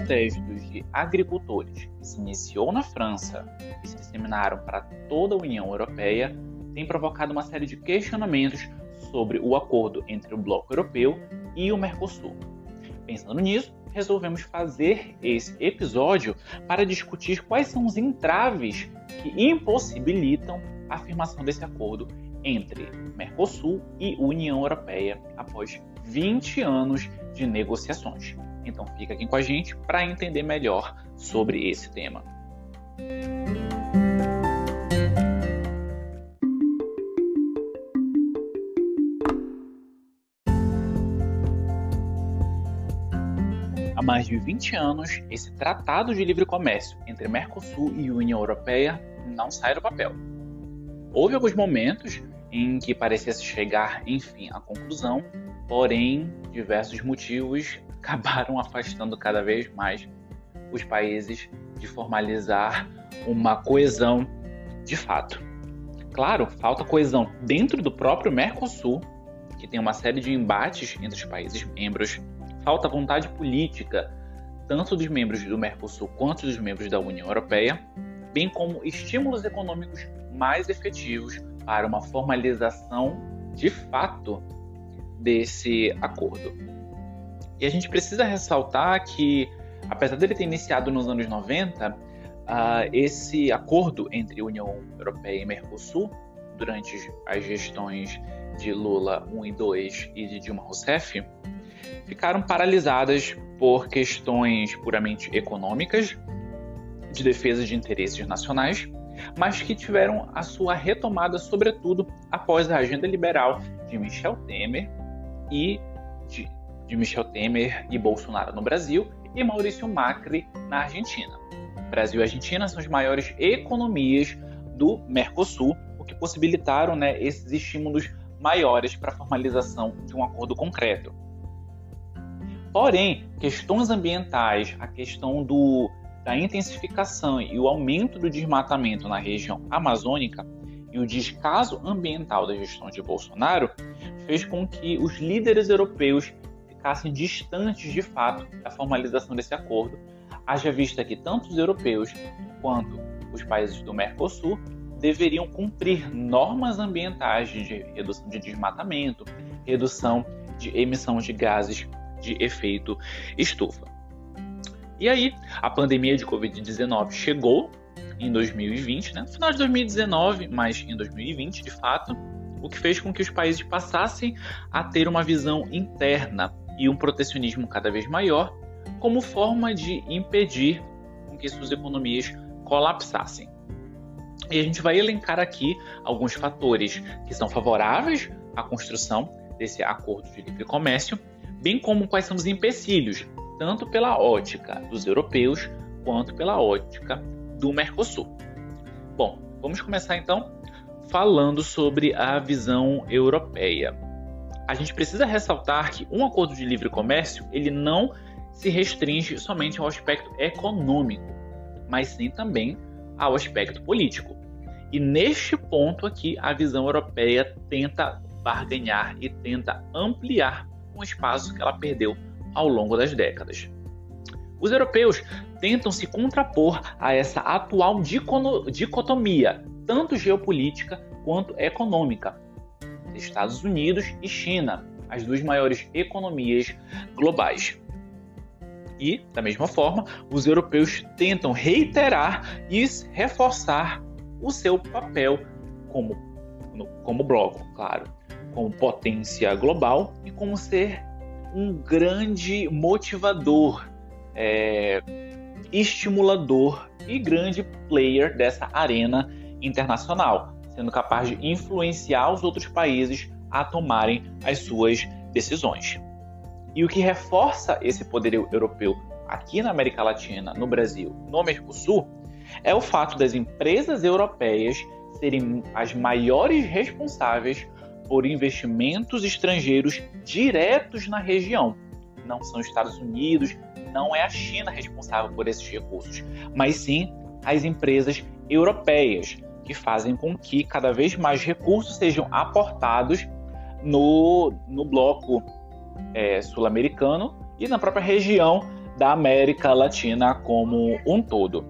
protestos de agricultores que se iniciou na França e se disseminaram para toda a União Europeia tem provocado uma série de questionamentos sobre o acordo entre o Bloco Europeu e o Mercosul. Pensando nisso, resolvemos fazer esse episódio para discutir quais são os entraves que impossibilitam a afirmação desse acordo entre Mercosul e União Europeia após 20 anos de negociações. Então fica aqui com a gente para entender melhor sobre esse tema. Há mais de 20 anos, esse tratado de livre comércio entre Mercosul e União Europeia não sai do papel. Houve alguns momentos em que parecia se chegar, enfim, à conclusão, porém, diversos motivos acabaram afastando cada vez mais os países de formalizar uma coesão de fato. Claro, falta coesão dentro do próprio Mercosul, que tem uma série de embates entre os países membros, falta vontade política, tanto dos membros do Mercosul quanto dos membros da União Europeia, bem como estímulos econômicos mais efetivos para uma formalização de fato desse acordo. E a gente precisa ressaltar que, apesar dele ter iniciado nos anos 90, uh, ah, esse acordo entre União Europeia e Mercosul, durante as gestões de Lula 1 e 2 e de Dilma Rousseff, ficaram paralisadas por questões puramente econômicas, de defesa de interesses nacionais, mas que tiveram a sua retomada, sobretudo após a agenda liberal de Michel Temer e de de Michel Temer e Bolsonaro no Brasil e Maurício Macri na Argentina. Brasil e Argentina são as maiores economias do Mercosul, o que possibilitaram né, esses estímulos maiores para a formalização de um acordo concreto. Porém, questões ambientais, a questão do, da intensificação e o aumento do desmatamento na região amazônica e o descaso ambiental da gestão de Bolsonaro fez com que os líderes europeus ficassem distantes de fato da formalização desse acordo, haja vista que tanto os europeus quanto os países do Mercosul deveriam cumprir normas ambientais de redução de desmatamento, redução de emissão de gases de efeito estufa. E aí, a pandemia de Covid-19 chegou em 2020, né? no final de 2019, mas em 2020, de fato, o que fez com que os países passassem a ter uma visão interna e um protecionismo cada vez maior, como forma de impedir que suas economias colapsassem. E a gente vai elencar aqui alguns fatores que são favoráveis à construção desse acordo de livre comércio, bem como quais são os empecilhos, tanto pela ótica dos europeus quanto pela ótica do Mercosul. Bom, vamos começar então falando sobre a visão europeia a gente precisa ressaltar que um acordo de livre comércio ele não se restringe somente ao aspecto econômico, mas sim também ao aspecto político. E neste ponto aqui, a visão europeia tenta barganhar e tenta ampliar um espaço que ela perdeu ao longo das décadas. Os europeus tentam se contrapor a essa atual dicotomia, tanto geopolítica quanto econômica, Estados Unidos e China, as duas maiores economias globais. E, da mesma forma, os europeus tentam reiterar e reforçar o seu papel como, como bloco, claro, como potência global e como ser um grande motivador, é, estimulador e grande player dessa arena internacional sendo capaz de influenciar os outros países a tomarem as suas decisões. E o que reforça esse poder europeu aqui na América Latina, no Brasil, no Mercosul, é o fato das empresas europeias serem as maiores responsáveis por investimentos estrangeiros diretos na região. Não são os Estados Unidos, não é a China responsável por esses recursos, mas sim as empresas europeias, que fazem com que cada vez mais recursos sejam aportados no, no bloco é, sul-americano e na própria região da América Latina como um todo.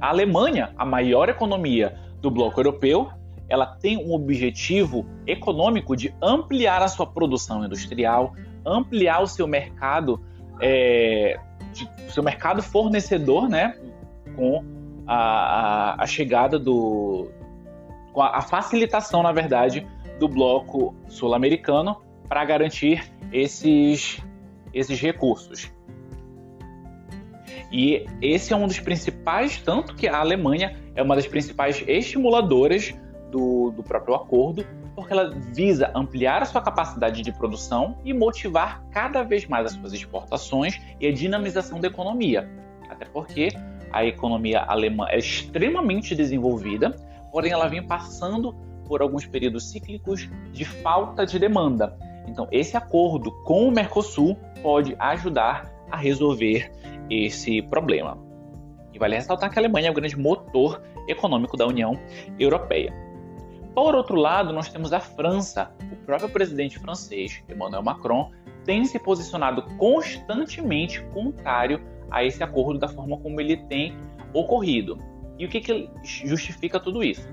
A Alemanha, a maior economia do bloco europeu, ela tem um objetivo econômico de ampliar a sua produção industrial, ampliar o seu mercado, é, de, seu mercado fornecedor, né, com a, a, a chegada do, com a, a facilitação, na verdade, do bloco sul-americano para garantir esses, esses recursos. E esse é um dos principais, tanto que a Alemanha é uma das principais estimuladoras do, do próprio acordo, porque ela visa ampliar a sua capacidade de produção e motivar cada vez mais as suas exportações e a dinamização da economia. Até porque a economia alemã é extremamente desenvolvida, porém ela vem passando por alguns períodos cíclicos de falta de demanda. Então, esse acordo com o Mercosul pode ajudar a resolver esse problema. E vale ressaltar que a Alemanha é o grande motor econômico da União Europeia. Por outro lado, nós temos a França. O próprio presidente francês, Emmanuel Macron, tem se posicionado constantemente contrário a esse acordo da forma como ele tem ocorrido. E o que, que justifica tudo isso?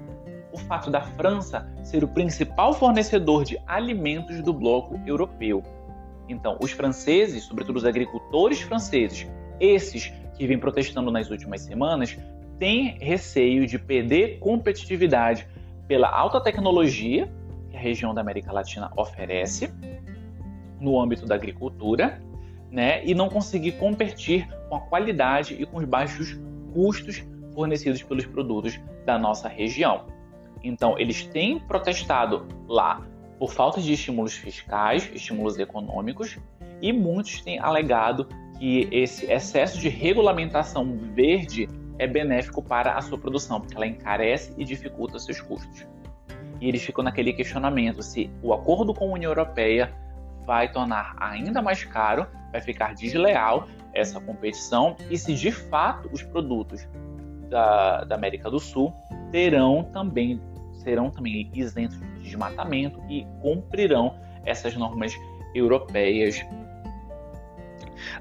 O fato da França ser o principal fornecedor de alimentos do bloco europeu. Então, os franceses, sobretudo os agricultores franceses, esses que vêm protestando nas últimas semanas, têm receio de perder competitividade pela alta tecnologia que a região da América Latina oferece no âmbito da agricultura, né, e não conseguir competir com a qualidade e com os baixos custos fornecidos pelos produtos da nossa região. Então, eles têm protestado lá por falta de estímulos fiscais, estímulos econômicos, e muitos têm alegado que esse excesso de regulamentação verde é benéfico para a sua produção, porque ela encarece e dificulta seus custos. E eles ficam naquele questionamento se o acordo com a União Europeia vai tornar ainda mais caro, vai ficar desleal essa competição e se de fato os produtos da, da América do Sul terão também serão também isentos de desmatamento e cumprirão essas normas europeias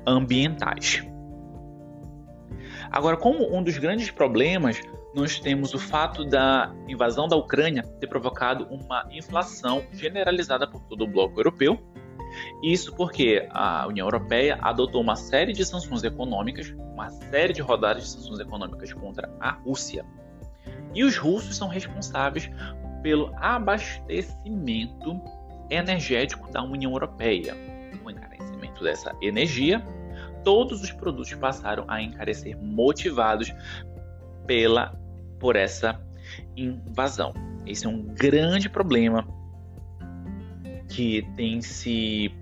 ambientais. Agora, como um dos grandes problemas, nós temos o fato da invasão da Ucrânia ter provocado uma inflação generalizada por todo o bloco europeu. Isso porque a União Europeia adotou uma série de sanções econômicas, uma série de rodadas de sanções econômicas contra a Rússia. E os russos são responsáveis pelo abastecimento energético da União Europeia. O encarecimento dessa energia todos os produtos passaram a encarecer motivados pela por essa invasão. Esse é um grande problema que tem se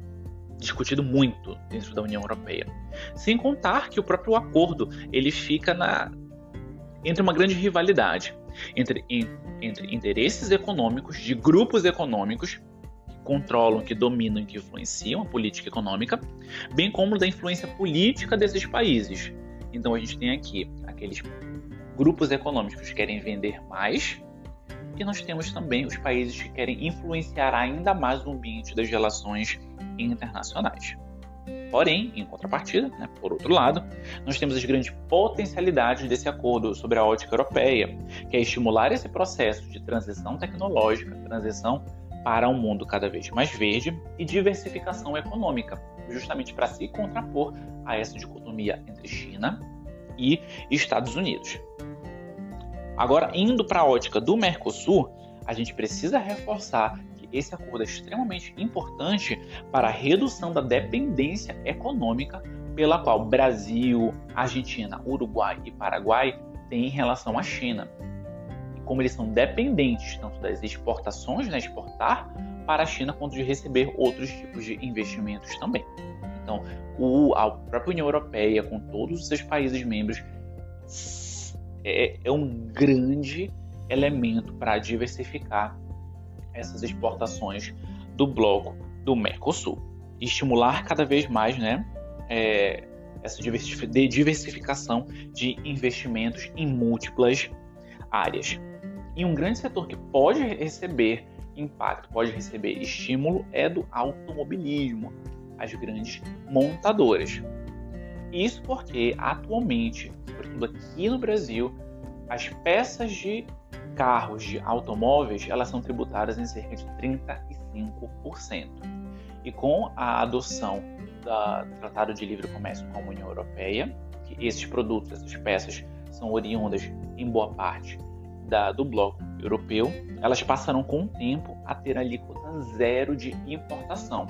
discutido muito dentro da União Europeia. Sem contar que o próprio acordo ele fica na entre uma grande rivalidade entre, entre interesses econômicos de grupos econômicos controlam, que dominam, que influenciam a política econômica, bem como da influência política desses países. Então a gente tem aqui aqueles grupos econômicos que querem vender mais e nós temos também os países que querem influenciar ainda mais o ambiente das relações internacionais. Porém, em contrapartida, né, por outro lado, nós temos as grandes potencialidades desse acordo sobre a ótica europeia, que é estimular esse processo de transição tecnológica, transição para um mundo cada vez mais verde e diversificação econômica, justamente para se contrapor a essa dicotomia entre China e Estados Unidos. Agora, indo para a ótica do Mercosul, a gente precisa reforçar que esse acordo é extremamente importante para a redução da dependência econômica pela qual Brasil, Argentina, Uruguai e Paraguai têm em relação à China como eles são dependentes tanto das exportações, né, exportar para a China, quanto de receber outros tipos de investimentos também. Então, o, a própria União Europeia, com todos os seus países membros, é, é um grande elemento para diversificar essas exportações do bloco do Mercosul. Estimular cada vez mais né, é, essa diversificação de investimentos em múltiplas áreas. E um grande setor que pode receber impacto, pode receber estímulo é do automobilismo, as grandes montadoras. Isso porque, atualmente, sobretudo aqui no Brasil, as peças de carros, de automóveis, elas são tributadas em cerca de 35%. E com a adoção do Tratado de Livre Comércio com a União Europeia, que esses produtos, essas peças, são oriundas em boa parte da, do bloco europeu, elas passaram com o tempo a ter alíquota zero de importação,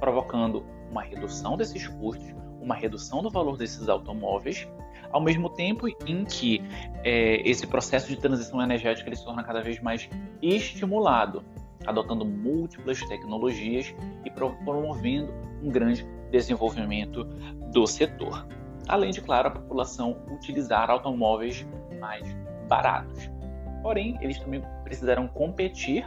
provocando uma redução desses custos, uma redução do valor desses automóveis, ao mesmo tempo em que é, esse processo de transição energética ele se torna cada vez mais estimulado, adotando múltiplas tecnologias e promovendo um grande desenvolvimento do setor. Além de, claro, a população utilizar automóveis mais baratos. Porém, eles também precisaram competir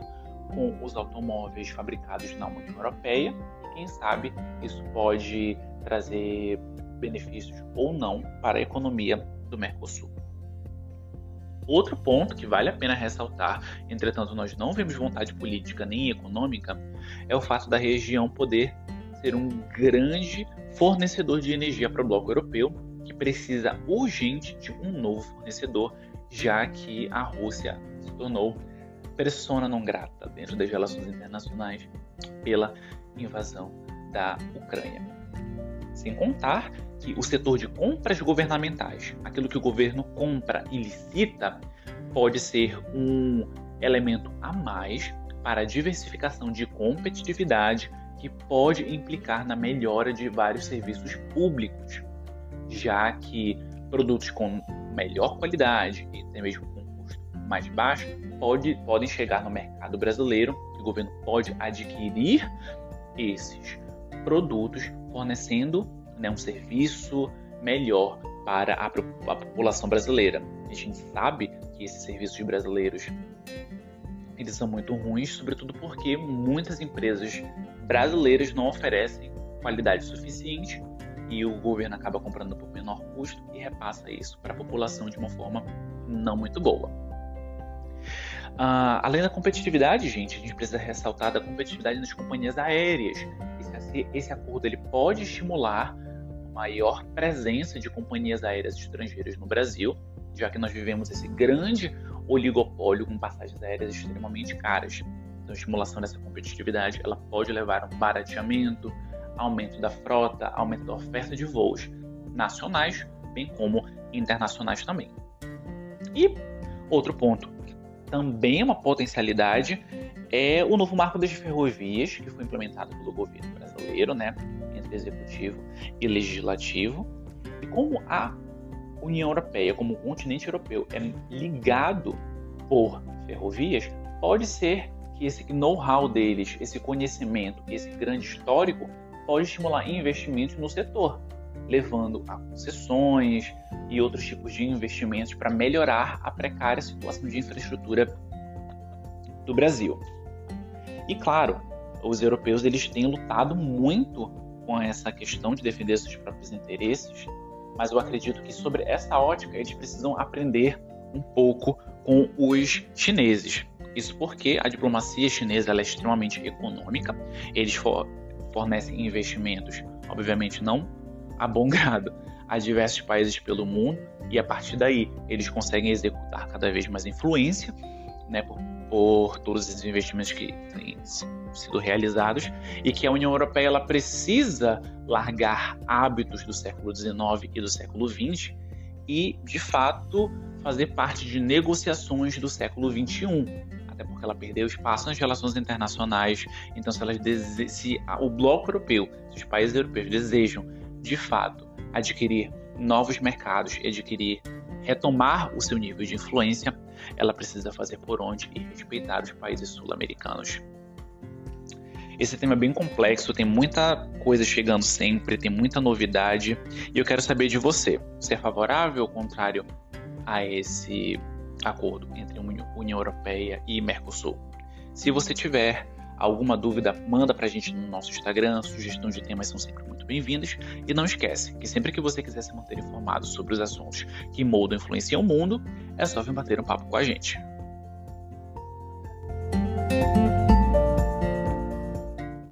com os automóveis fabricados na União Europeia e, quem sabe, isso pode trazer benefícios ou não para a economia do Mercosul. Outro ponto que vale a pena ressaltar, entretanto nós não vemos vontade política nem econômica, é o fato da região poder ser um grande fornecedor de energia para o bloco europeu, que precisa urgente de um novo fornecedor, já que a Rússia se tornou persona não grata dentro das relações internacionais pela invasão da Ucrânia. Sem contar que o setor de compras governamentais, aquilo que o governo compra e licita, pode ser um elemento a mais para a diversificação de competitividade que pode implicar na melhora de vários serviços públicos, já que produtos com melhor qualidade e até mesmo com custo mais baixo pode, podem chegar no mercado brasileiro, o governo pode adquirir esses produtos fornecendo né, um serviço melhor para a, a, população brasileira. A gente sabe que esses serviços brasileiros eles são muito ruins, sobretudo porque muitas empresas brasileiras não oferecem qualidade suficiente e o governo acaba comprando por menor custo e repassa isso para a população de uma forma não muito boa. Uh, além da competitividade, gente, a gente precisa ressaltar da competitividade nas companhias aéreas. Esse, esse acordo ele pode estimular maior presença de companhias aéreas estrangeiras no Brasil, já que nós vivemos esse grande oligopólio com passagens aéreas extremamente caras. Então, a estimulação dessa competitividade ela pode levar a um barateamento, aumento da frota, aumento da oferta de voos nacionais, bem como internacionais também. E outro ponto, que também é uma potencialidade, é o novo marco das ferrovias, que foi implementado pelo governo brasileiro, né? executivo e legislativo. E como a União Europeia, como o continente europeu, é ligado por ferrovias, pode ser que esse know-how deles, esse conhecimento, esse grande histórico, pode estimular investimentos no setor, levando a concessões e outros tipos de investimentos para melhorar a precária situação de infraestrutura do Brasil. E claro, os europeus eles têm lutado muito com essa questão de defender seus próprios interesses, mas eu acredito que sobre essa ótica eles precisam aprender um pouco com os chineses. Isso porque a diplomacia chinesa é extremamente econômica, eles fornecem investimentos, obviamente não a bom grado, a diversos países pelo mundo e a partir daí eles conseguem executar cada vez mais influência né, por, por todos os investimentos que têm sido realizados e que a União Europeia ela precisa largar hábitos do século XIX e do século XX e, de fato, fazer parte de negociações do século XXI, até porque ela perdeu espaço nas relações internacionais. Então, se, elas dese... se o bloco europeu, se os países europeus desejam, de fato, adquirir novos mercados, adquirir retomar o seu nível de influência, ela precisa fazer por onde e respeitar os países sul-americanos. Esse tema é bem complexo, tem muita coisa chegando sempre, tem muita novidade, e eu quero saber de você. Você é favorável ou contrário a esse acordo entre União Europeia e Mercosul? Se você tiver alguma dúvida, manda pra gente no nosso Instagram, sugestões de temas são sempre muito bem-vindas. E não esquece que sempre que você quiser se manter informado sobre os assuntos que moldam e influenciam o mundo, é só vir bater um papo com a gente.